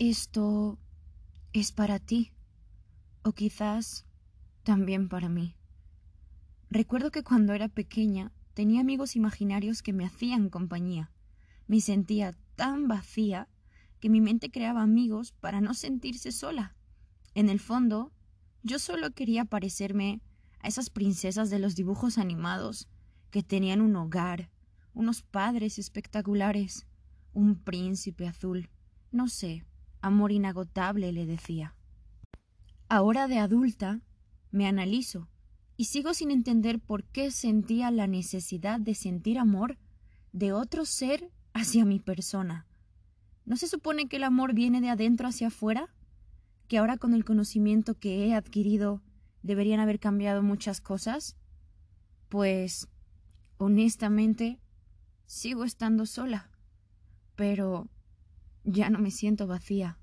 Esto es para ti, o quizás también para mí. Recuerdo que cuando era pequeña tenía amigos imaginarios que me hacían compañía. Me sentía tan vacía que mi mente creaba amigos para no sentirse sola. En el fondo, yo solo quería parecerme a esas princesas de los dibujos animados que tenían un hogar, unos padres espectaculares, un príncipe azul, no sé, amor inagotable le decía. Ahora de adulta, me analizo y sigo sin entender por qué sentía la necesidad de sentir amor de otro ser hacia mi persona. ¿No se supone que el amor viene de adentro hacia afuera? ¿Que ahora con el conocimiento que he adquirido deberían haber cambiado muchas cosas? Pues, honestamente, sigo estando sola. Pero ya no me siento vacía.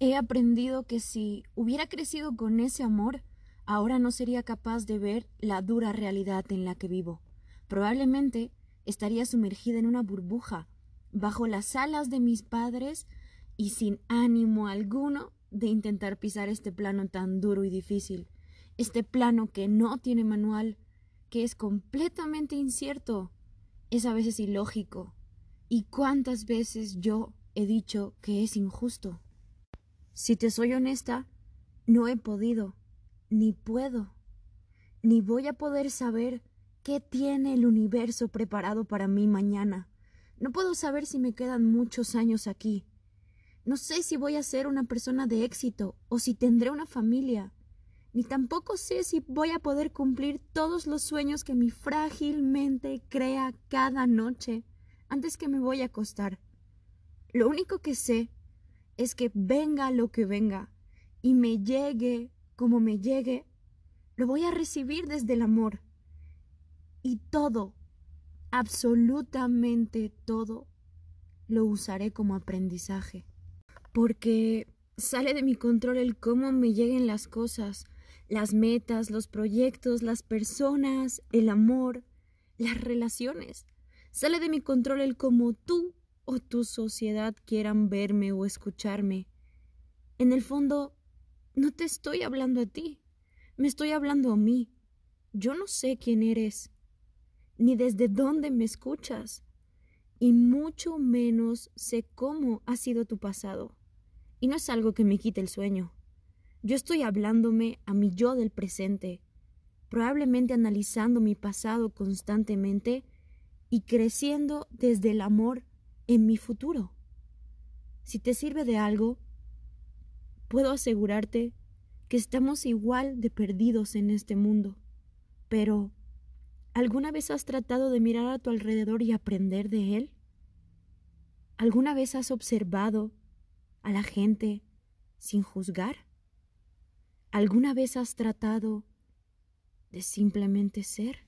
He aprendido que si hubiera crecido con ese amor, ahora no sería capaz de ver la dura realidad en la que vivo. Probablemente estaría sumergida en una burbuja, bajo las alas de mis padres y sin ánimo alguno de intentar pisar este plano tan duro y difícil, este plano que no tiene manual, que es completamente incierto, es a veces ilógico. ¿Y cuántas veces yo he dicho que es injusto? Si te soy honesta, no he podido ni puedo, ni voy a poder saber qué tiene el universo preparado para mí mañana. No puedo saber si me quedan muchos años aquí. No sé si voy a ser una persona de éxito o si tendré una familia. Ni tampoco sé si voy a poder cumplir todos los sueños que mi frágil mente crea cada noche antes que me voy a acostar. Lo único que sé es que venga lo que venga y me llegue como me llegue, lo voy a recibir desde el amor. Y todo, absolutamente todo, lo usaré como aprendizaje. Porque sale de mi control el cómo me lleguen las cosas, las metas, los proyectos, las personas, el amor, las relaciones. Sale de mi control el cómo tú o tu sociedad quieran verme o escucharme. En el fondo, no te estoy hablando a ti, me estoy hablando a mí. Yo no sé quién eres, ni desde dónde me escuchas, y mucho menos sé cómo ha sido tu pasado. Y no es algo que me quite el sueño. Yo estoy hablándome a mi yo del presente, probablemente analizando mi pasado constantemente y creciendo desde el amor en mi futuro. Si te sirve de algo, puedo asegurarte que estamos igual de perdidos en este mundo. Pero, ¿alguna vez has tratado de mirar a tu alrededor y aprender de él? ¿Alguna vez has observado a la gente sin juzgar? ¿Alguna vez has tratado de simplemente ser?